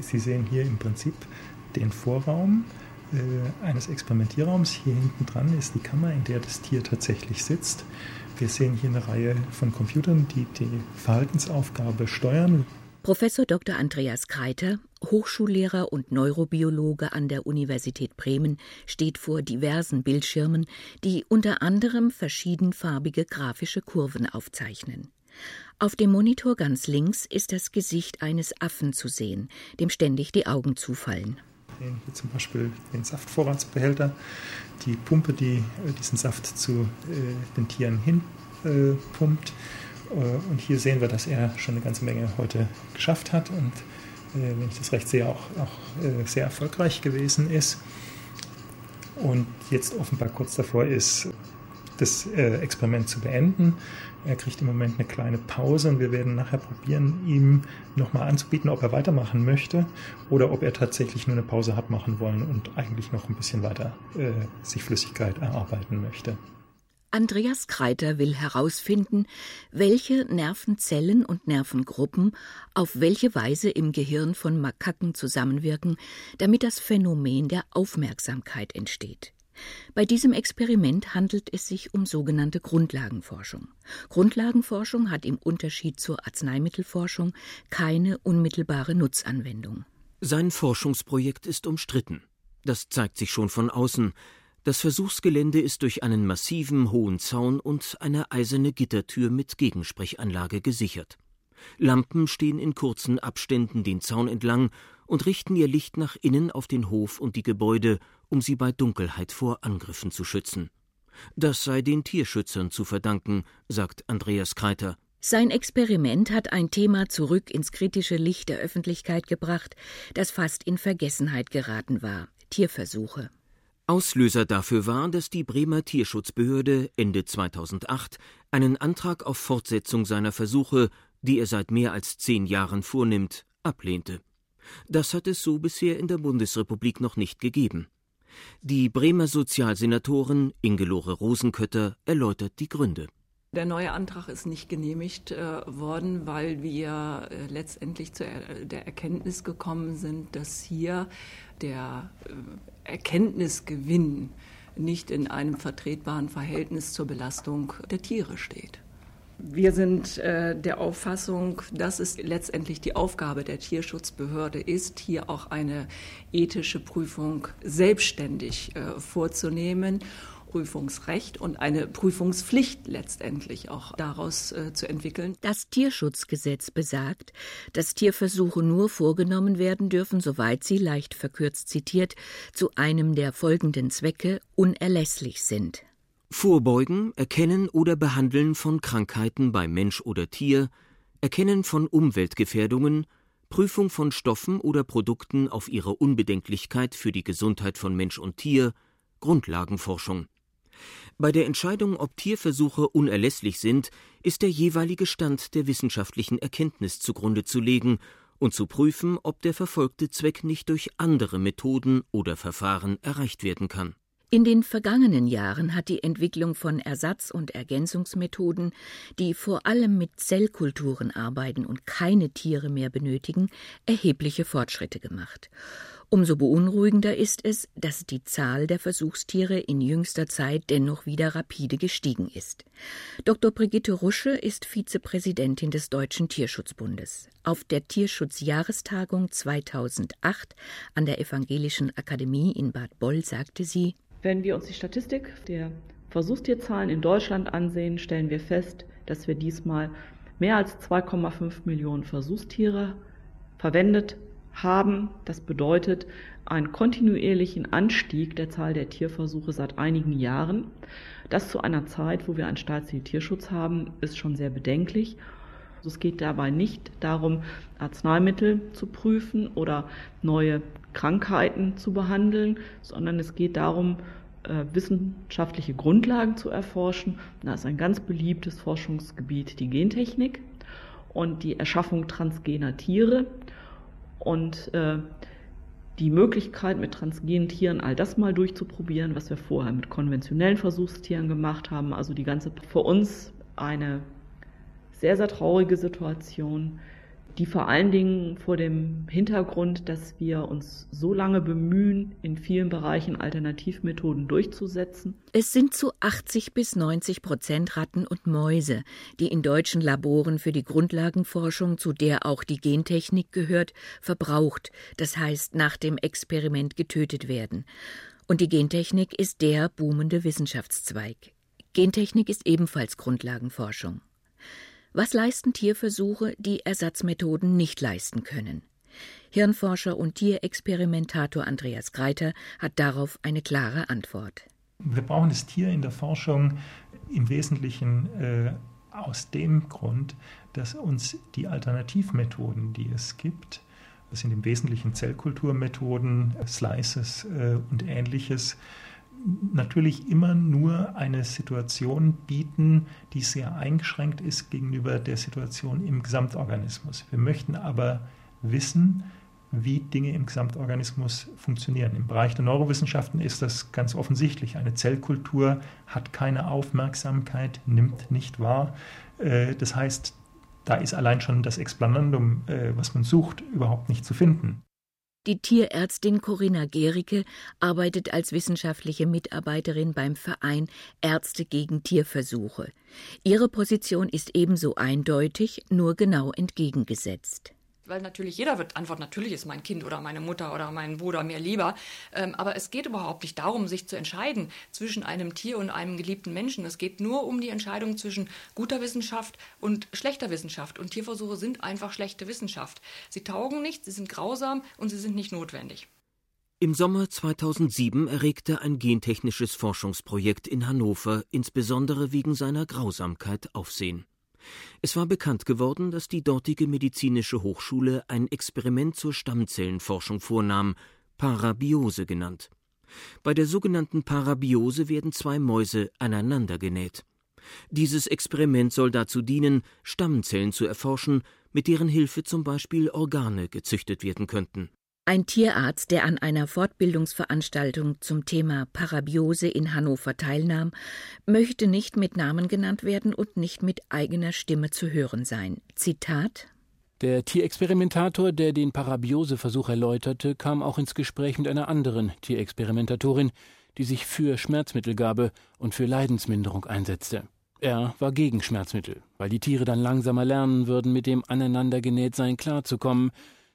Sie sehen hier im Prinzip den Vorraum äh, eines Experimentierraums. Hier hinten dran ist die Kammer, in der das Tier tatsächlich sitzt. Wir sehen hier eine Reihe von Computern, die die Verhaltensaufgabe steuern. Professor Dr. Andreas Kreiter, Hochschullehrer und Neurobiologe an der Universität Bremen, steht vor diversen Bildschirmen, die unter anderem verschiedenfarbige grafische Kurven aufzeichnen. Auf dem Monitor ganz links ist das Gesicht eines Affen zu sehen, dem ständig die Augen zufallen hier zum Beispiel den Saftvorratsbehälter, die Pumpe, die äh, diesen Saft zu äh, den Tieren hinpumpt. Äh, und hier sehen wir, dass er schon eine ganze Menge heute geschafft hat und, wenn ich das recht sehe, auch, auch sehr erfolgreich gewesen ist. Und jetzt offenbar kurz davor ist, das Experiment zu beenden. Er kriegt im Moment eine kleine Pause und wir werden nachher probieren, ihm nochmal anzubieten, ob er weitermachen möchte oder ob er tatsächlich nur eine Pause hat machen wollen und eigentlich noch ein bisschen weiter äh, sich Flüssigkeit erarbeiten möchte. Andreas Kreiter will herausfinden, welche Nervenzellen und Nervengruppen auf welche Weise im Gehirn von Makaken zusammenwirken, damit das Phänomen der Aufmerksamkeit entsteht. Bei diesem Experiment handelt es sich um sogenannte Grundlagenforschung. Grundlagenforschung hat im Unterschied zur Arzneimittelforschung keine unmittelbare Nutzanwendung. Sein Forschungsprojekt ist umstritten. Das zeigt sich schon von außen. Das Versuchsgelände ist durch einen massiven hohen Zaun und eine eiserne Gittertür mit Gegensprechanlage gesichert. Lampen stehen in kurzen Abständen den Zaun entlang und richten ihr Licht nach innen auf den Hof und die Gebäude, um sie bei Dunkelheit vor Angriffen zu schützen. Das sei den Tierschützern zu verdanken, sagt Andreas Kreiter. Sein Experiment hat ein Thema zurück ins kritische Licht der Öffentlichkeit gebracht, das fast in Vergessenheit geraten war Tierversuche. Auslöser dafür war, dass die Bremer Tierschutzbehörde Ende 2008 einen Antrag auf Fortsetzung seiner Versuche, die er seit mehr als zehn Jahren vornimmt, ablehnte. Das hat es so bisher in der Bundesrepublik noch nicht gegeben. Die Bremer Sozialsenatorin Ingelore Rosenkötter erläutert die Gründe. Der neue Antrag ist nicht genehmigt äh, worden, weil wir äh, letztendlich zu er der Erkenntnis gekommen sind, dass hier der äh, Erkenntnisgewinn nicht in einem vertretbaren Verhältnis zur Belastung der Tiere steht. Wir sind äh, der Auffassung, dass es letztendlich die Aufgabe der Tierschutzbehörde ist, hier auch eine ethische Prüfung selbstständig äh, vorzunehmen. Prüfungsrecht und eine Prüfungspflicht letztendlich auch daraus äh, zu entwickeln. Das Tierschutzgesetz besagt, dass Tierversuche nur vorgenommen werden dürfen, soweit sie, leicht verkürzt zitiert, zu einem der folgenden Zwecke unerlässlich sind. Vorbeugen, Erkennen oder Behandeln von Krankheiten bei Mensch oder Tier, Erkennen von Umweltgefährdungen, Prüfung von Stoffen oder Produkten auf ihre Unbedenklichkeit für die Gesundheit von Mensch und Tier, Grundlagenforschung. Bei der Entscheidung, ob Tierversuche unerlässlich sind, ist der jeweilige Stand der wissenschaftlichen Erkenntnis zugrunde zu legen und zu prüfen, ob der verfolgte Zweck nicht durch andere Methoden oder Verfahren erreicht werden kann. In den vergangenen Jahren hat die Entwicklung von Ersatz- und Ergänzungsmethoden, die vor allem mit Zellkulturen arbeiten und keine Tiere mehr benötigen, erhebliche Fortschritte gemacht. Umso beunruhigender ist es, dass die Zahl der Versuchstiere in jüngster Zeit dennoch wieder rapide gestiegen ist. Dr. Brigitte Rusche ist Vizepräsidentin des Deutschen Tierschutzbundes. Auf der Tierschutzjahrestagung 2008 an der Evangelischen Akademie in Bad Boll sagte sie, wenn wir uns die Statistik der Versuchstierzahlen in Deutschland ansehen, stellen wir fest, dass wir diesmal mehr als 2,5 Millionen Versuchstiere verwendet haben. Das bedeutet einen kontinuierlichen Anstieg der Zahl der Tierversuche seit einigen Jahren. Das zu einer Zeit, wo wir einen Staatsziel Tierschutz haben, ist schon sehr bedenklich. Es geht dabei nicht darum, Arzneimittel zu prüfen oder neue Krankheiten zu behandeln, sondern es geht darum, äh, wissenschaftliche Grundlagen zu erforschen. Da ist ein ganz beliebtes Forschungsgebiet die Gentechnik und die Erschaffung transgener Tiere und äh, die Möglichkeit, mit transgenen Tieren all das mal durchzuprobieren, was wir vorher mit konventionellen Versuchstieren gemacht haben. Also die ganze für uns eine sehr, sehr traurige Situation, die vor allen Dingen vor dem Hintergrund, dass wir uns so lange bemühen, in vielen Bereichen Alternativmethoden durchzusetzen. Es sind zu 80 bis 90 Prozent Ratten und Mäuse, die in deutschen Laboren für die Grundlagenforschung, zu der auch die Gentechnik gehört, verbraucht, das heißt nach dem Experiment getötet werden. Und die Gentechnik ist der boomende Wissenschaftszweig. Gentechnik ist ebenfalls Grundlagenforschung. Was leisten Tierversuche, die Ersatzmethoden nicht leisten können? Hirnforscher und Tierexperimentator Andreas Greiter hat darauf eine klare Antwort. Wir brauchen das Tier in der Forschung im Wesentlichen äh, aus dem Grund, dass uns die Alternativmethoden, die es gibt, das sind im Wesentlichen Zellkulturmethoden, Slices äh, und ähnliches, natürlich immer nur eine Situation bieten, die sehr eingeschränkt ist gegenüber der Situation im Gesamtorganismus. Wir möchten aber wissen, wie Dinge im Gesamtorganismus funktionieren. Im Bereich der Neurowissenschaften ist das ganz offensichtlich. Eine Zellkultur hat keine Aufmerksamkeit, nimmt nicht wahr. Äh, das heißt, da ist allein schon das Explanandum, äh, was man sucht, überhaupt nicht zu finden. Die Tierärztin Corinna Gericke arbeitet als wissenschaftliche Mitarbeiterin beim Verein Ärzte gegen Tierversuche. Ihre Position ist ebenso eindeutig, nur genau entgegengesetzt weil natürlich jeder wird antworten, natürlich ist mein Kind oder meine Mutter oder mein Bruder mir lieber. Ähm, aber es geht überhaupt nicht darum, sich zu entscheiden zwischen einem Tier und einem geliebten Menschen. Es geht nur um die Entscheidung zwischen guter Wissenschaft und schlechter Wissenschaft. Und Tierversuche sind einfach schlechte Wissenschaft. Sie taugen nicht, sie sind grausam und sie sind nicht notwendig. Im Sommer 2007 erregte ein gentechnisches Forschungsprojekt in Hannover insbesondere wegen seiner Grausamkeit Aufsehen. Es war bekannt geworden, dass die dortige medizinische Hochschule ein Experiment zur Stammzellenforschung vornahm, Parabiose genannt. Bei der sogenannten Parabiose werden zwei Mäuse aneinander genäht. Dieses Experiment soll dazu dienen, Stammzellen zu erforschen, mit deren Hilfe zum Beispiel Organe gezüchtet werden könnten. Ein Tierarzt, der an einer Fortbildungsveranstaltung zum Thema Parabiose in Hannover teilnahm, möchte nicht mit Namen genannt werden und nicht mit eigener Stimme zu hören sein. Zitat Der Tierexperimentator, der den Parabiose-Versuch erläuterte, kam auch ins Gespräch mit einer anderen Tierexperimentatorin, die sich für Schmerzmittelgabe und für Leidensminderung einsetzte. Er war gegen Schmerzmittel, weil die Tiere dann langsamer lernen würden, mit dem Aneinandergenähtsein klarzukommen,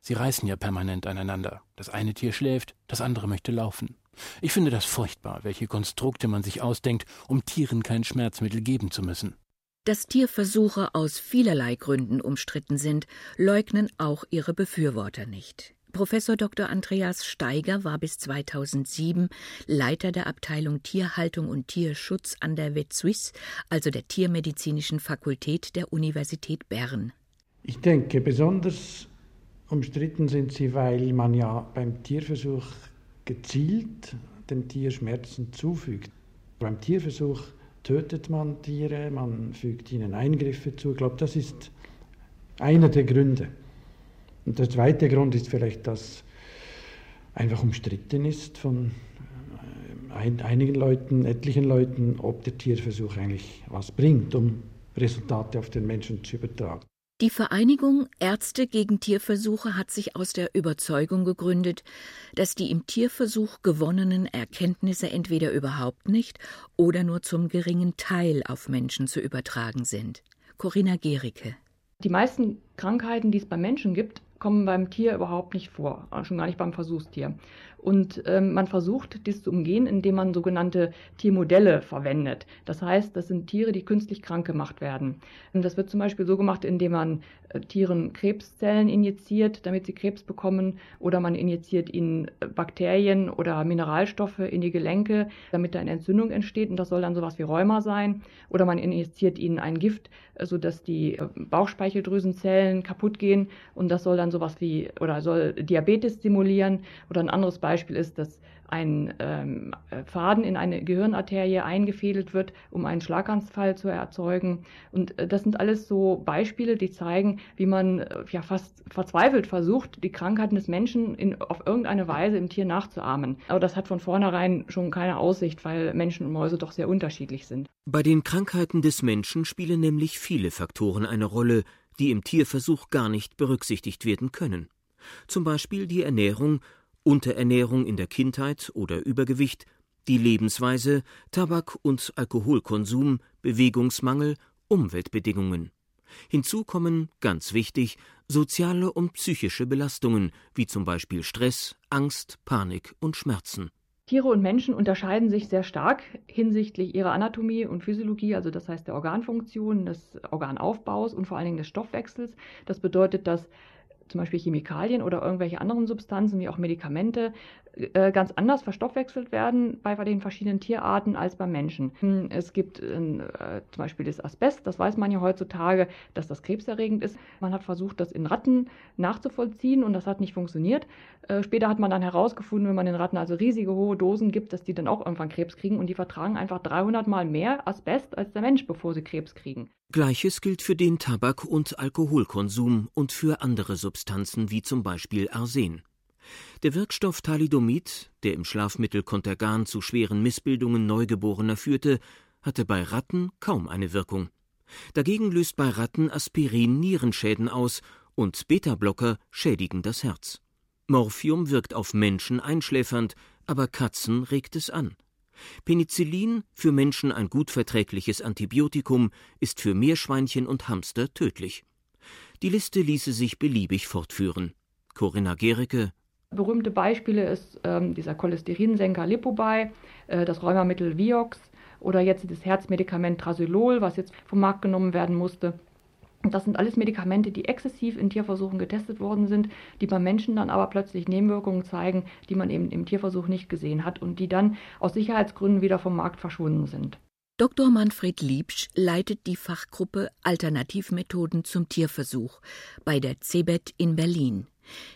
Sie reißen ja permanent aneinander. Das eine Tier schläft, das andere möchte laufen. Ich finde das furchtbar, welche Konstrukte man sich ausdenkt, um Tieren kein Schmerzmittel geben zu müssen. Dass Tierversuche aus vielerlei Gründen umstritten sind, leugnen auch ihre Befürworter nicht. Professor Dr. Andreas Steiger war bis 2007 Leiter der Abteilung Tierhaltung und Tierschutz an der VetSuisse, also der Tiermedizinischen Fakultät der Universität Bern. Ich denke, besonders Umstritten sind sie, weil man ja beim Tierversuch gezielt dem Tier Schmerzen zufügt. Beim Tierversuch tötet man Tiere, man fügt ihnen Eingriffe zu. Ich glaube, das ist einer der Gründe. Und der zweite Grund ist vielleicht, dass einfach umstritten ist von äh, einigen Leuten, etlichen Leuten, ob der Tierversuch eigentlich was bringt, um Resultate auf den Menschen zu übertragen. Die Vereinigung Ärzte gegen Tierversuche hat sich aus der Überzeugung gegründet, dass die im Tierversuch gewonnenen Erkenntnisse entweder überhaupt nicht oder nur zum geringen Teil auf Menschen zu übertragen sind. Corinna Gericke. Die meisten Krankheiten, die es bei Menschen gibt, kommen beim Tier überhaupt nicht vor, schon gar nicht beim Versuchstier. Und ähm, man versucht, dies zu umgehen, indem man sogenannte Tiermodelle verwendet. Das heißt, das sind Tiere, die künstlich krank gemacht werden. Und das wird zum Beispiel so gemacht, indem man äh, Tieren Krebszellen injiziert, damit sie Krebs bekommen, oder man injiziert ihnen äh, Bakterien oder Mineralstoffe in die Gelenke, damit da eine Entzündung entsteht. Und das soll dann sowas wie Rheuma sein. Oder man injiziert ihnen ein Gift, äh, sodass die äh, Bauchspeicheldrüsenzellen kaputt gehen. Und das soll dann sowas wie, oder soll Diabetes simulieren. Oder ein anderes Beispiel ist, dass ein ähm, Faden in eine Gehirnarterie eingefädelt wird, um einen Schlaganfall zu erzeugen. Und äh, das sind alles so Beispiele, die zeigen, wie man äh, ja fast verzweifelt versucht, die Krankheiten des Menschen in, auf irgendeine Weise im Tier nachzuahmen. Aber das hat von vornherein schon keine Aussicht, weil Menschen und Mäuse doch sehr unterschiedlich sind. Bei den Krankheiten des Menschen spielen nämlich viele Faktoren eine Rolle, die im Tierversuch gar nicht berücksichtigt werden können. Zum Beispiel die Ernährung, Unterernährung in der Kindheit oder Übergewicht, die Lebensweise, Tabak- und Alkoholkonsum, Bewegungsmangel, Umweltbedingungen. Hinzu kommen, ganz wichtig, soziale und psychische Belastungen, wie zum Beispiel Stress, Angst, Panik und Schmerzen. Tiere und Menschen unterscheiden sich sehr stark hinsichtlich ihrer Anatomie und Physiologie, also das heißt der Organfunktion, des Organaufbaus und vor allen Dingen des Stoffwechsels. Das bedeutet, dass zum Beispiel Chemikalien oder irgendwelche anderen Substanzen wie auch Medikamente äh, ganz anders verstoffwechselt werden bei den verschiedenen Tierarten als beim Menschen. Hm, es gibt äh, zum Beispiel das Asbest, das weiß man ja heutzutage, dass das krebserregend ist. Man hat versucht, das in Ratten nachzuvollziehen und das hat nicht funktioniert. Äh, später hat man dann herausgefunden, wenn man den Ratten also riesige hohe Dosen gibt, dass die dann auch irgendwann Krebs kriegen und die vertragen einfach 300 Mal mehr Asbest als der Mensch, bevor sie Krebs kriegen. Gleiches gilt für den Tabak- und Alkoholkonsum und für andere Substanzen wie zum Beispiel Arsen. Der Wirkstoff Thalidomid, der im Schlafmittel Contergan zu schweren Missbildungen Neugeborener führte, hatte bei Ratten kaum eine Wirkung. Dagegen löst bei Ratten Aspirin Nierenschäden aus und Beta-Blocker schädigen das Herz. Morphium wirkt auf Menschen einschläfernd, aber Katzen regt es an. Penicillin, für Menschen ein gut verträgliches Antibiotikum, ist für Meerschweinchen und Hamster tödlich. Die Liste ließe sich beliebig fortführen. Corinna Gericke, Berühmte Beispiele ist ähm, dieser Cholesterinsenker Lipobuy, äh, das Rheumamittel Vioxx oder jetzt das Herzmedikament Trasolol, was jetzt vom Markt genommen werden musste. Das sind alles Medikamente, die exzessiv in Tierversuchen getestet worden sind, die beim Menschen dann aber plötzlich Nebenwirkungen zeigen, die man eben im Tierversuch nicht gesehen hat und die dann aus Sicherheitsgründen wieder vom Markt verschwunden sind. Dr. Manfred Liebsch leitet die Fachgruppe Alternativmethoden zum Tierversuch bei der CeBET in Berlin.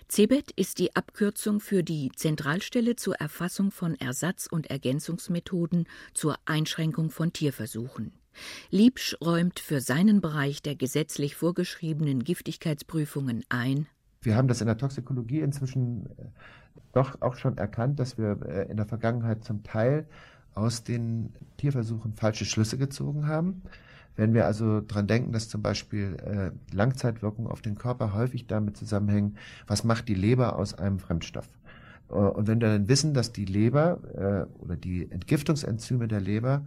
CeBET ist die Abkürzung für die Zentralstelle zur Erfassung von Ersatz- und Ergänzungsmethoden zur Einschränkung von Tierversuchen. Liebsch räumt für seinen Bereich der gesetzlich vorgeschriebenen Giftigkeitsprüfungen ein. Wir haben das in der Toxikologie inzwischen äh, doch auch schon erkannt, dass wir äh, in der Vergangenheit zum Teil aus den Tierversuchen falsche Schlüsse gezogen haben. Wenn wir also dran denken, dass zum Beispiel äh, Langzeitwirkungen auf den Körper häufig damit zusammenhängen, was macht die Leber aus einem Fremdstoff? Äh, und wenn wir dann wissen, dass die Leber äh, oder die Entgiftungsenzyme der Leber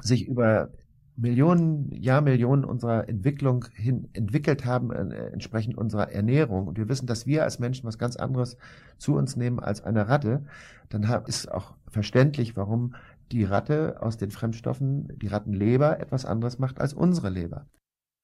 sich über Millionen, Jahrmillionen unserer Entwicklung hin entwickelt haben, äh, entsprechend unserer Ernährung, und wir wissen, dass wir als Menschen was ganz anderes zu uns nehmen als eine Ratte, dann ist auch verständlich, warum die Ratte aus den Fremdstoffen, die Rattenleber, etwas anderes macht als unsere Leber.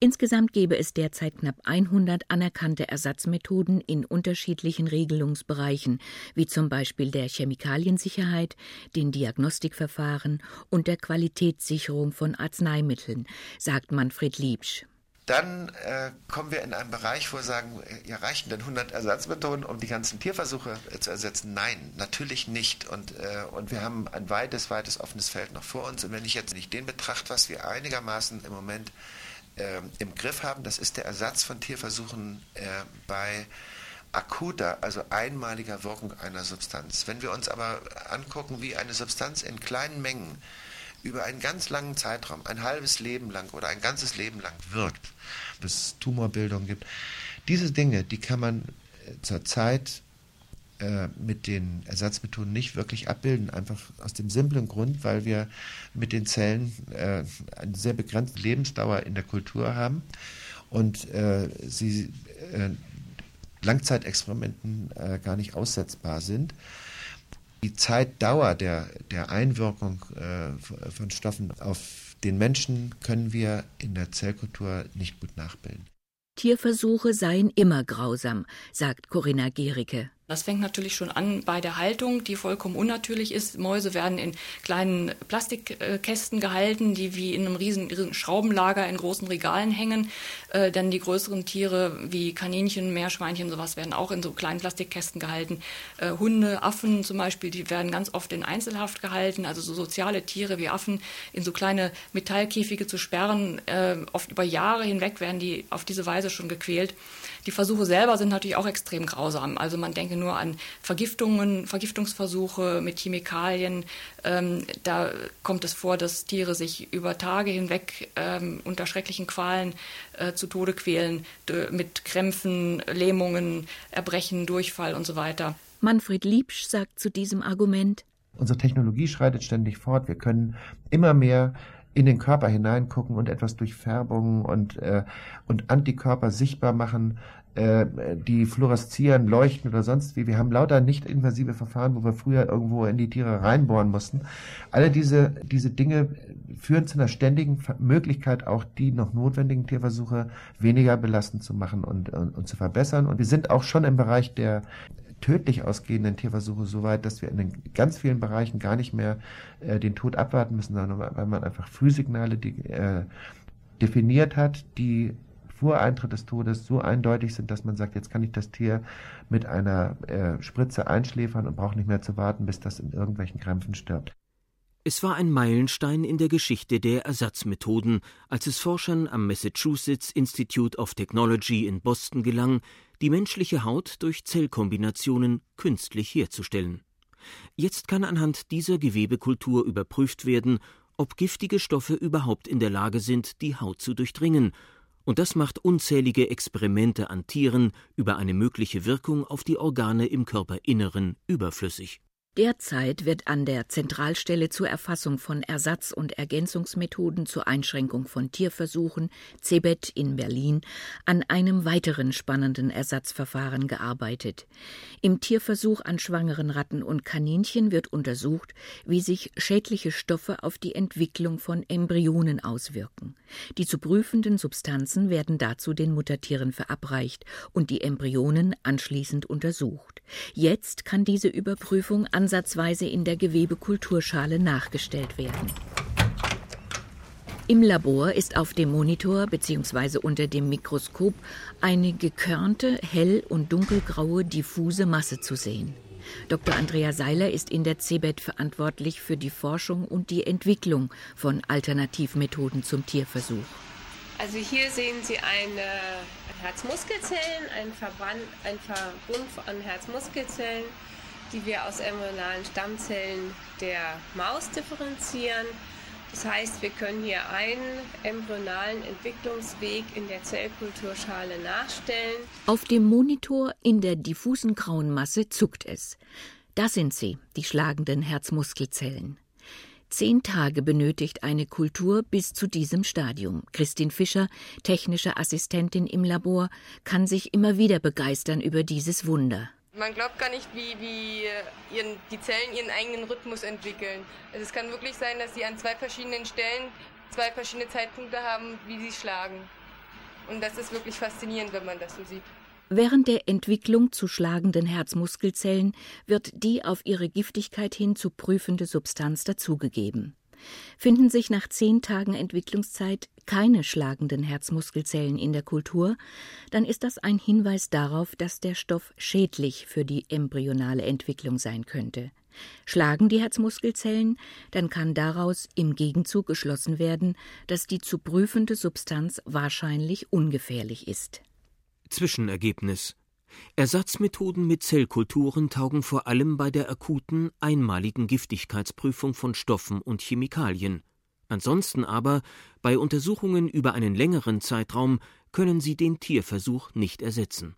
Insgesamt gäbe es derzeit knapp 100 anerkannte Ersatzmethoden in unterschiedlichen Regelungsbereichen, wie zum Beispiel der Chemikaliensicherheit, den Diagnostikverfahren und der Qualitätssicherung von Arzneimitteln, sagt Manfred Liebsch. Dann äh, kommen wir in einen Bereich, wo wir sagen, ja, reichen denn 100 Ersatzmethoden, um die ganzen Tierversuche äh, zu ersetzen? Nein, natürlich nicht. Und, äh, und wir haben ein weites, weites offenes Feld noch vor uns. Und wenn ich jetzt nicht den betrachte, was wir einigermaßen im Moment äh, im Griff haben, das ist der Ersatz von Tierversuchen äh, bei akuter, also einmaliger Wirkung einer Substanz. Wenn wir uns aber angucken, wie eine Substanz in kleinen Mengen über einen ganz langen Zeitraum, ein halbes Leben lang oder ein ganzes Leben lang wirkt, bis es Tumorbildung gibt. Diese Dinge, die kann man äh, zurzeit äh, mit den Ersatzmethoden nicht wirklich abbilden, einfach aus dem simplen Grund, weil wir mit den Zellen äh, eine sehr begrenzte Lebensdauer in der Kultur haben und äh, sie äh, Langzeitexperimenten äh, gar nicht aussetzbar sind die Zeitdauer der, der Einwirkung äh, von Stoffen auf den Menschen können wir in der Zellkultur nicht gut nachbilden. Tierversuche seien immer grausam, sagt Corinna Gericke. Das fängt natürlich schon an bei der Haltung, die vollkommen unnatürlich ist. Mäuse werden in kleinen Plastikkästen gehalten, die wie in einem riesen, riesen Schraubenlager in großen Regalen hängen. Äh, dann die größeren Tiere wie Kaninchen, Meerschweinchen, sowas werden auch in so kleinen Plastikkästen gehalten. Äh, Hunde, Affen zum Beispiel, die werden ganz oft in Einzelhaft gehalten. Also so soziale Tiere wie Affen in so kleine Metallkäfige zu sperren. Äh, oft über Jahre hinweg werden die auf diese Weise schon gequält. Die Versuche selber sind natürlich auch extrem grausam. Also man denke nur an Vergiftungen, Vergiftungsversuche mit Chemikalien. Ähm, da kommt es vor, dass Tiere sich über Tage hinweg ähm, unter schrecklichen Qualen äh, zu Tode quälen, mit Krämpfen, Lähmungen, Erbrechen, Durchfall und so weiter. Manfred Liebsch sagt zu diesem Argument, Unsere Technologie schreitet ständig fort. Wir können immer mehr in den Körper hineingucken und etwas durch Färbungen und, äh, und Antikörper sichtbar machen, äh, die fluoreszieren, leuchten oder sonst wie. Wir haben lauter nicht invasive Verfahren, wo wir früher irgendwo in die Tiere reinbohren mussten. Alle diese, diese Dinge führen zu einer ständigen Möglichkeit, auch die noch notwendigen Tierversuche weniger belastend zu machen und, und, und zu verbessern. Und wir sind auch schon im Bereich der tödlich ausgehenden Tierversuche so weit, dass wir in den ganz vielen Bereichen gar nicht mehr äh, den Tod abwarten müssen, sondern weil man einfach Frühsignale die, äh, definiert hat, die vor Eintritt des Todes so eindeutig sind, dass man sagt, jetzt kann ich das Tier mit einer äh, Spritze einschläfern und brauche nicht mehr zu warten, bis das in irgendwelchen Krämpfen stirbt. Es war ein Meilenstein in der Geschichte der Ersatzmethoden, als es Forschern am Massachusetts Institute of Technology in Boston gelang, die menschliche Haut durch Zellkombinationen künstlich herzustellen. Jetzt kann anhand dieser Gewebekultur überprüft werden, ob giftige Stoffe überhaupt in der Lage sind, die Haut zu durchdringen, und das macht unzählige Experimente an Tieren über eine mögliche Wirkung auf die Organe im Körperinneren überflüssig. Derzeit wird an der Zentralstelle zur Erfassung von Ersatz- und Ergänzungsmethoden zur Einschränkung von Tierversuchen CeBET in Berlin an einem weiteren spannenden Ersatzverfahren gearbeitet. Im Tierversuch an schwangeren Ratten und Kaninchen wird untersucht, wie sich schädliche Stoffe auf die Entwicklung von Embryonen auswirken. Die zu prüfenden Substanzen werden dazu den Muttertieren verabreicht und die Embryonen anschließend untersucht. Jetzt kann diese Überprüfung ansatzweise in der Gewebekulturschale nachgestellt werden. Im Labor ist auf dem Monitor bzw. unter dem Mikroskop eine gekörnte, hell- und dunkelgraue diffuse Masse zu sehen. Dr. Andrea Seiler ist in der CeBET verantwortlich für die Forschung und die Entwicklung von Alternativmethoden zum Tierversuch. Also hier sehen Sie eine Herzmuskelzellen, ein, Verband, ein Verbund an Herzmuskelzellen die wir aus embryonalen Stammzellen der Maus differenzieren. Das heißt, wir können hier einen embryonalen Entwicklungsweg in der Zellkulturschale nachstellen. Auf dem Monitor in der diffusen grauen Masse zuckt es. Da sind sie, die schlagenden Herzmuskelzellen. Zehn Tage benötigt eine Kultur bis zu diesem Stadium. Christine Fischer, technische Assistentin im Labor, kann sich immer wieder begeistern über dieses Wunder. Man glaubt gar nicht, wie, wie ihren, die Zellen ihren eigenen Rhythmus entwickeln. Also es kann wirklich sein, dass sie an zwei verschiedenen Stellen zwei verschiedene Zeitpunkte haben, wie sie schlagen. Und das ist wirklich faszinierend, wenn man das so sieht. Während der Entwicklung zu schlagenden Herzmuskelzellen wird die auf ihre Giftigkeit hin zu prüfende Substanz dazugegeben. Finden sich nach zehn Tagen Entwicklungszeit keine schlagenden Herzmuskelzellen in der Kultur, dann ist das ein Hinweis darauf, dass der Stoff schädlich für die embryonale Entwicklung sein könnte. Schlagen die Herzmuskelzellen, dann kann daraus im Gegenzug geschlossen werden, dass die zu prüfende Substanz wahrscheinlich ungefährlich ist. Zwischenergebnis Ersatzmethoden mit Zellkulturen taugen vor allem bei der akuten, einmaligen Giftigkeitsprüfung von Stoffen und Chemikalien. Ansonsten aber, bei Untersuchungen über einen längeren Zeitraum, können sie den Tierversuch nicht ersetzen.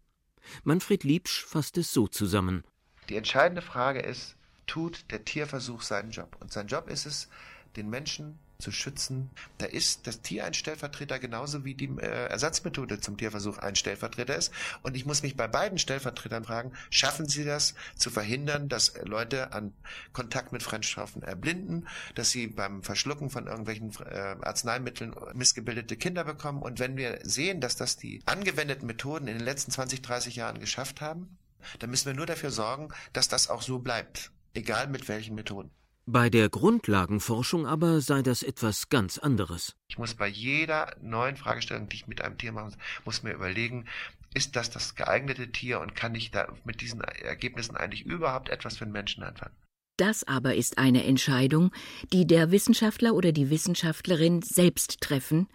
Manfred Liebsch fasst es so zusammen. Die entscheidende Frage ist, tut der Tierversuch seinen Job? Und sein Job ist es, den Menschen zu schützen. Da ist das Tier ein Stellvertreter genauso wie die äh, Ersatzmethode zum Tierversuch ein Stellvertreter ist. Und ich muss mich bei beiden Stellvertretern fragen, schaffen sie das zu verhindern, dass Leute an Kontakt mit Fremdstoffen erblinden, dass sie beim Verschlucken von irgendwelchen äh, Arzneimitteln missgebildete Kinder bekommen. Und wenn wir sehen, dass das die angewendeten Methoden in den letzten 20, 30 Jahren geschafft haben, dann müssen wir nur dafür sorgen, dass das auch so bleibt. Egal mit welchen Methoden. Bei der Grundlagenforschung aber sei das etwas ganz anderes. Ich muss bei jeder neuen Fragestellung, die ich mit einem Tier mache, muss mir überlegen, ist das das geeignete Tier und kann ich da mit diesen Ergebnissen eigentlich überhaupt etwas für den Menschen anfangen? Das aber ist eine Entscheidung, die der Wissenschaftler oder die Wissenschaftlerin selbst treffen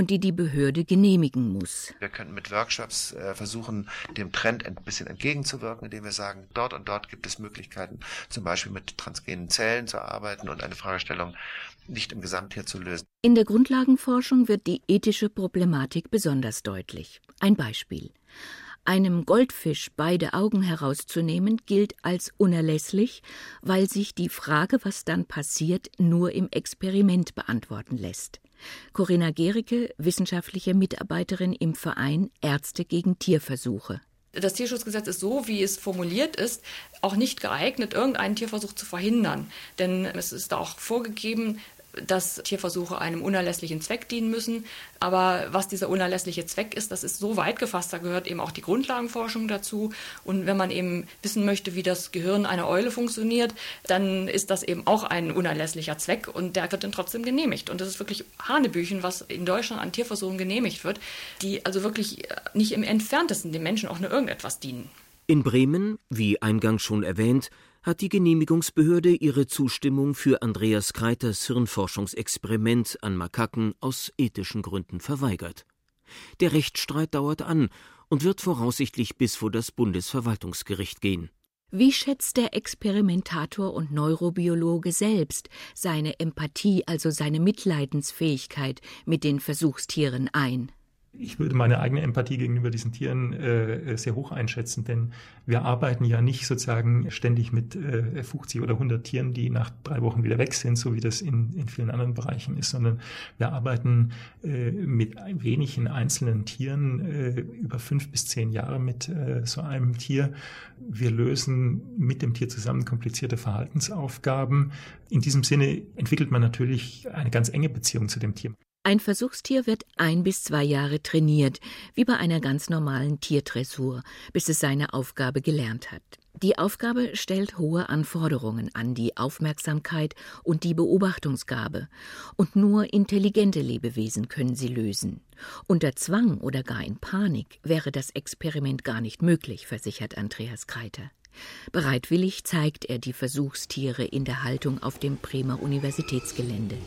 und die die Behörde genehmigen muss. Wir könnten mit Workshops äh, versuchen, dem Trend ein bisschen entgegenzuwirken, indem wir sagen, dort und dort gibt es Möglichkeiten, zum Beispiel mit transgenen Zellen zu arbeiten und eine Fragestellung nicht im Gesamttier zu lösen. In der Grundlagenforschung wird die ethische Problematik besonders deutlich. Ein Beispiel. Einem Goldfisch beide Augen herauszunehmen, gilt als unerlässlich, weil sich die Frage, was dann passiert, nur im Experiment beantworten lässt. Corinna Gericke, wissenschaftliche Mitarbeiterin im Verein Ärzte gegen Tierversuche. Das Tierschutzgesetz ist so, wie es formuliert ist, auch nicht geeignet, irgendeinen Tierversuch zu verhindern. Denn es ist auch vorgegeben, dass Tierversuche einem unerlässlichen Zweck dienen müssen. Aber was dieser unerlässliche Zweck ist, das ist so weit gefasst, da gehört eben auch die Grundlagenforschung dazu. Und wenn man eben wissen möchte, wie das Gehirn einer Eule funktioniert, dann ist das eben auch ein unerlässlicher Zweck und der wird dann trotzdem genehmigt. Und das ist wirklich Hanebüchen, was in Deutschland an Tierversuchen genehmigt wird, die also wirklich nicht im entferntesten dem Menschen auch nur irgendetwas dienen. In Bremen, wie eingangs schon erwähnt, hat die Genehmigungsbehörde ihre Zustimmung für Andreas Kreiters Hirnforschungsexperiment an Makaken aus ethischen Gründen verweigert. Der Rechtsstreit dauert an und wird voraussichtlich bis vor das Bundesverwaltungsgericht gehen. Wie schätzt der Experimentator und Neurobiologe selbst seine Empathie, also seine Mitleidensfähigkeit mit den Versuchstieren ein? Ich würde meine eigene Empathie gegenüber diesen Tieren äh, sehr hoch einschätzen, denn wir arbeiten ja nicht sozusagen ständig mit äh, 50 oder 100 Tieren, die nach drei Wochen wieder weg sind, so wie das in, in vielen anderen Bereichen ist, sondern wir arbeiten äh, mit wenigen einzelnen Tieren äh, über fünf bis zehn Jahre mit äh, so einem Tier. Wir lösen mit dem Tier zusammen komplizierte Verhaltensaufgaben. In diesem Sinne entwickelt man natürlich eine ganz enge Beziehung zu dem Tier. Ein Versuchstier wird ein bis zwei Jahre trainiert, wie bei einer ganz normalen Tiertressur, bis es seine Aufgabe gelernt hat. Die Aufgabe stellt hohe Anforderungen an die Aufmerksamkeit und die Beobachtungsgabe, und nur intelligente Lebewesen können sie lösen. Unter Zwang oder gar in Panik wäre das Experiment gar nicht möglich, versichert Andreas Kreiter. Bereitwillig zeigt er die Versuchstiere in der Haltung auf dem Bremer Universitätsgelände.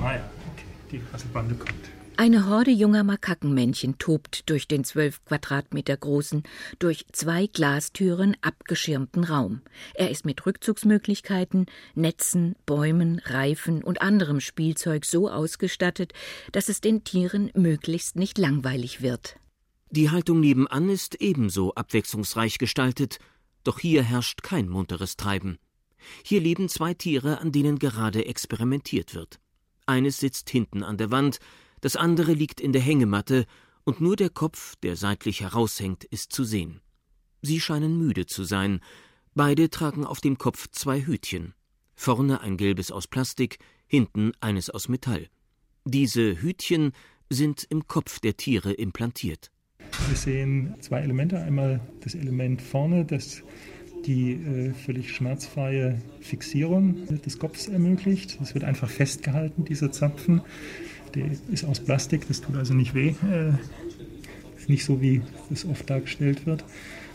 Ah ja, okay, die Rasselbande kommt. Eine Horde junger Makakenmännchen tobt durch den zwölf Quadratmeter großen, durch zwei Glastüren abgeschirmten Raum. Er ist mit Rückzugsmöglichkeiten, Netzen, Bäumen, Reifen und anderem Spielzeug so ausgestattet, dass es den Tieren möglichst nicht langweilig wird. Die Haltung nebenan ist ebenso abwechslungsreich gestaltet, doch hier herrscht kein munteres Treiben. Hier leben zwei Tiere, an denen gerade experimentiert wird. Eines sitzt hinten an der Wand, das andere liegt in der Hängematte, und nur der Kopf, der seitlich heraushängt, ist zu sehen. Sie scheinen müde zu sein. Beide tragen auf dem Kopf zwei Hütchen. Vorne ein gelbes aus Plastik, hinten eines aus Metall. Diese Hütchen sind im Kopf der Tiere implantiert. Wir sehen zwei Elemente. Einmal das Element vorne, das die äh, völlig schmerzfreie Fixierung des Kopfes ermöglicht. Es wird einfach festgehalten, dieser Zapfen. Der ist aus Plastik, das tut also nicht weh. Äh, nicht so, wie es oft dargestellt wird.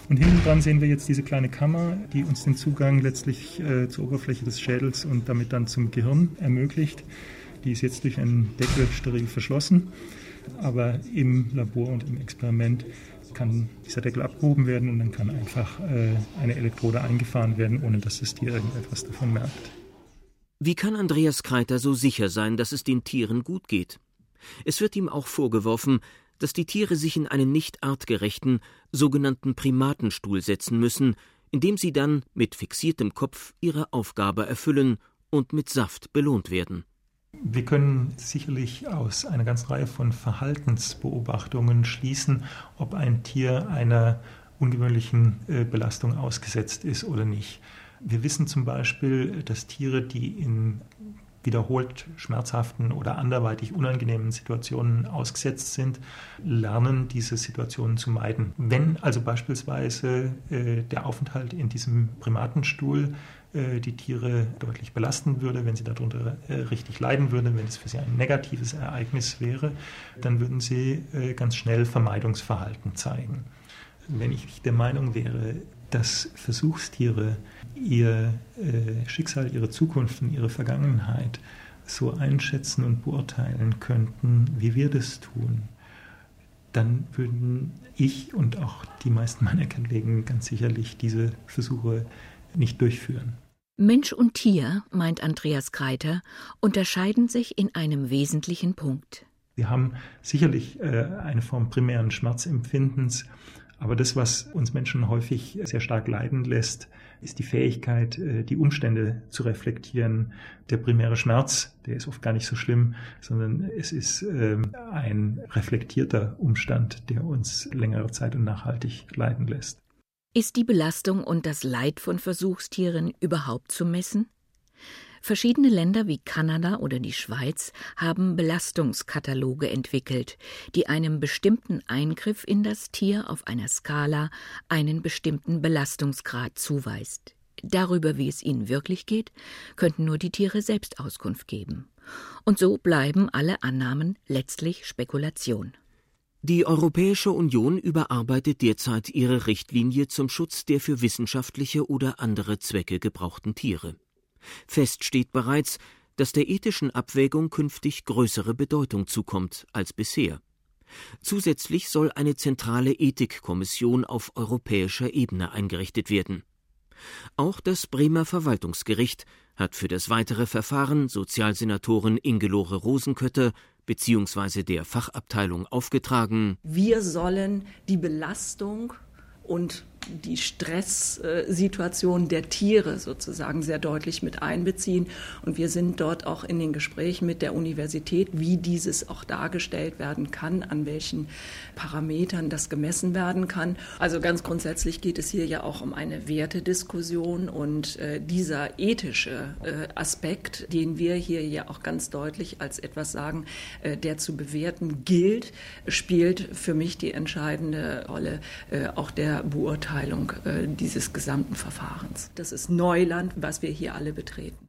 Und hinten dran sehen wir jetzt diese kleine Kammer, die uns den Zugang letztlich äh, zur Oberfläche des Schädels und damit dann zum Gehirn ermöglicht. Die ist jetzt durch einen Deckel steril verschlossen, aber im Labor und im Experiment kann dieser Deckel abgehoben werden und dann kann einfach äh, eine Elektrode eingefahren werden, ohne dass das Tier irgendetwas davon merkt. Wie kann Andreas Kreiter so sicher sein, dass es den Tieren gut geht? Es wird ihm auch vorgeworfen, dass die Tiere sich in einen nicht artgerechten, sogenannten Primatenstuhl setzen müssen, in dem sie dann mit fixiertem Kopf ihre Aufgabe erfüllen und mit Saft belohnt werden. Wir können sicherlich aus einer ganzen Reihe von Verhaltensbeobachtungen schließen, ob ein Tier einer ungewöhnlichen äh, Belastung ausgesetzt ist oder nicht. Wir wissen zum Beispiel, dass Tiere, die in wiederholt schmerzhaften oder anderweitig unangenehmen Situationen ausgesetzt sind, lernen, diese Situationen zu meiden. Wenn also beispielsweise äh, der Aufenthalt in diesem Primatenstuhl äh, die Tiere deutlich belasten würde, wenn sie darunter äh, richtig leiden würden, wenn es für sie ein negatives Ereignis wäre, dann würden sie äh, ganz schnell Vermeidungsverhalten zeigen. Wenn ich der Meinung wäre, dass Versuchstiere ihr Schicksal, ihre Zukunft und ihre Vergangenheit so einschätzen und beurteilen könnten, wie wir das tun, dann würden ich und auch die meisten meiner Kollegen ganz sicherlich diese Versuche nicht durchführen. Mensch und Tier, meint Andreas Kreiter, unterscheiden sich in einem wesentlichen Punkt. Wir haben sicherlich äh, eine Form primären Schmerzempfindens, aber das, was uns Menschen häufig sehr stark leiden lässt, ist die Fähigkeit, äh, die Umstände zu reflektieren. Der primäre Schmerz, der ist oft gar nicht so schlimm, sondern es ist ähm, ein reflektierter Umstand, der uns längere Zeit und nachhaltig leiden lässt. Ist die Belastung und das Leid von Versuchstieren überhaupt zu messen? Verschiedene Länder wie Kanada oder die Schweiz haben Belastungskataloge entwickelt, die einem bestimmten Eingriff in das Tier auf einer Skala einen bestimmten Belastungsgrad zuweist. Darüber, wie es ihnen wirklich geht, könnten nur die Tiere selbst Auskunft geben. Und so bleiben alle Annahmen letztlich Spekulation. Die Europäische Union überarbeitet derzeit ihre Richtlinie zum Schutz der für wissenschaftliche oder andere Zwecke gebrauchten Tiere. Fest steht bereits, dass der ethischen Abwägung künftig größere Bedeutung zukommt als bisher. Zusätzlich soll eine zentrale Ethikkommission auf europäischer Ebene eingerichtet werden. Auch das Bremer Verwaltungsgericht hat für das weitere Verfahren Sozialsenatorin Ingelore Rosenkötter bzw. der Fachabteilung aufgetragen. Wir sollen die Belastung und die Stresssituation der Tiere sozusagen sehr deutlich mit einbeziehen. Und wir sind dort auch in den Gesprächen mit der Universität, wie dieses auch dargestellt werden kann, an welchen Parametern das gemessen werden kann. Also ganz grundsätzlich geht es hier ja auch um eine Wertediskussion und äh, dieser ethische äh, Aspekt, den wir hier ja auch ganz deutlich als etwas sagen, äh, der zu bewerten gilt, spielt für mich die entscheidende Rolle äh, auch der Beurteilung äh, dieses gesamten Verfahrens. Das ist Neuland, was wir hier alle betreten.